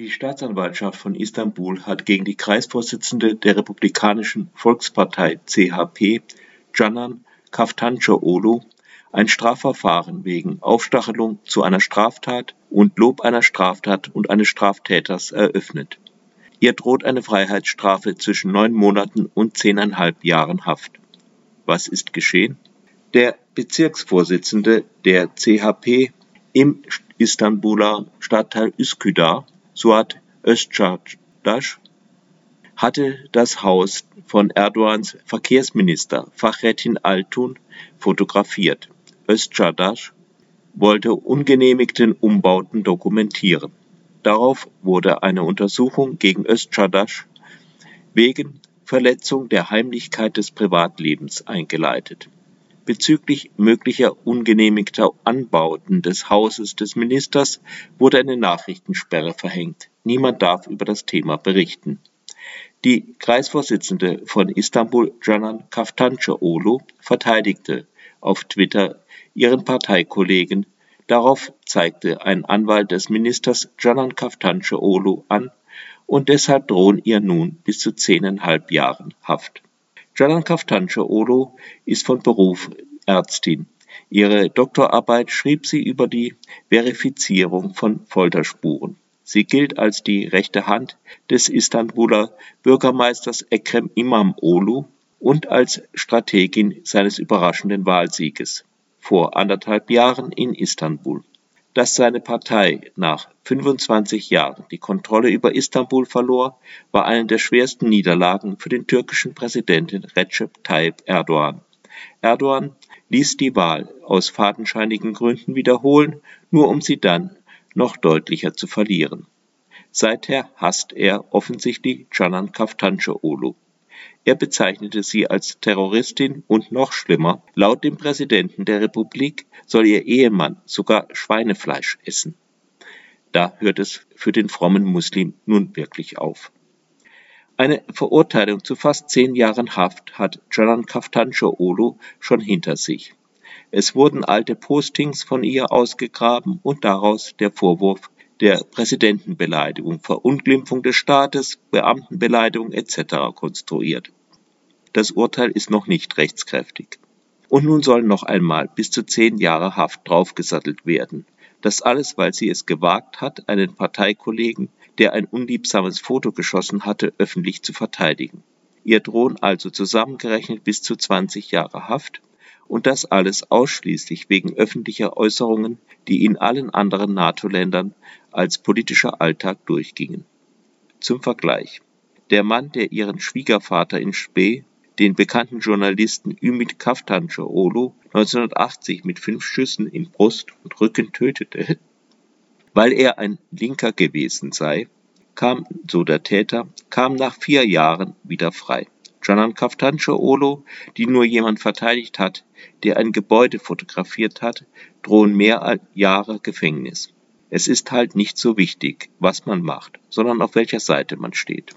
Die Staatsanwaltschaft von Istanbul hat gegen die Kreisvorsitzende der Republikanischen Volkspartei (CHP), Canan Kaftancıoğlu, ein Strafverfahren wegen Aufstachelung zu einer Straftat und Lob einer Straftat und eines Straftäters eröffnet. Ihr droht eine Freiheitsstrafe zwischen neun Monaten und zehneinhalb Jahren Haft. Was ist geschehen? Der Bezirksvorsitzende der CHP im Istanbuler Stadtteil Üsküdar Suat Özçağdaş hatte das Haus von Erdogans Verkehrsminister Fahrettin Altun fotografiert. Özçağdaş wollte ungenehmigten Umbauten dokumentieren. Darauf wurde eine Untersuchung gegen Özçağdaş wegen Verletzung der Heimlichkeit des Privatlebens eingeleitet Bezüglich möglicher ungenehmigter Anbauten des Hauses des Ministers wurde eine Nachrichtensperre verhängt. Niemand darf über das Thema berichten. Die Kreisvorsitzende von Istanbul, Canan Kaftancıoğlu, verteidigte auf Twitter ihren Parteikollegen. Darauf zeigte ein Anwalt des Ministers Canan Kaftancıoğlu an und deshalb drohen ihr nun bis zu zehneinhalb Jahren Haft. Canan Kaftancıoğlu ist von Beruf Ärztin. Ihre Doktorarbeit schrieb sie über die Verifizierung von Folterspuren. Sie gilt als die rechte Hand des Istanbuler Bürgermeisters Ekrem İmamoğlu und als Strategin seines überraschenden Wahlsieges vor anderthalb Jahren in Istanbul dass seine Partei nach 25 Jahren die Kontrolle über Istanbul verlor, war eine der schwersten Niederlagen für den türkischen Präsidenten Recep Tayyip Erdogan. Erdogan ließ die Wahl aus fadenscheinigen Gründen wiederholen, nur um sie dann noch deutlicher zu verlieren. Seither hasst er offensichtlich Canan Kaftancıoğlu. Er bezeichnete sie als Terroristin und noch schlimmer, laut dem Präsidenten der Republik soll ihr Ehemann sogar Schweinefleisch essen. Da hört es für den frommen Muslim nun wirklich auf. Eine Verurteilung zu fast zehn Jahren Haft hat Canan Kaftancıoğlu schon hinter sich. Es wurden alte Postings von ihr ausgegraben und daraus der Vorwurf der Präsidentenbeleidigung, Verunglimpfung des Staates, Beamtenbeleidigung etc. konstruiert. Das Urteil ist noch nicht rechtskräftig. Und nun sollen noch einmal bis zu zehn Jahre Haft draufgesattelt werden. Das alles, weil sie es gewagt hat, einen Parteikollegen, der ein unliebsames Foto geschossen hatte, öffentlich zu verteidigen. Ihr drohen also zusammengerechnet bis zu 20 Jahre Haft und das alles ausschließlich wegen öffentlicher Äußerungen, die in allen anderen NATO-Ländern als politischer Alltag durchgingen. Zum Vergleich. Der Mann, der ihren Schwiegervater in Spee, den bekannten Journalisten Ümit Kaftancıoğlu, 1980 mit fünf Schüssen in Brust und Rücken tötete, weil er ein Linker gewesen sei, kam, so der Täter, kam nach vier Jahren wieder frei. Canan Kaftancıoğlu, die nur jemand verteidigt hat, der ein Gebäude fotografiert hat, drohen mehr Jahre Gefängnis. Es ist halt nicht so wichtig, was man macht, sondern auf welcher Seite man steht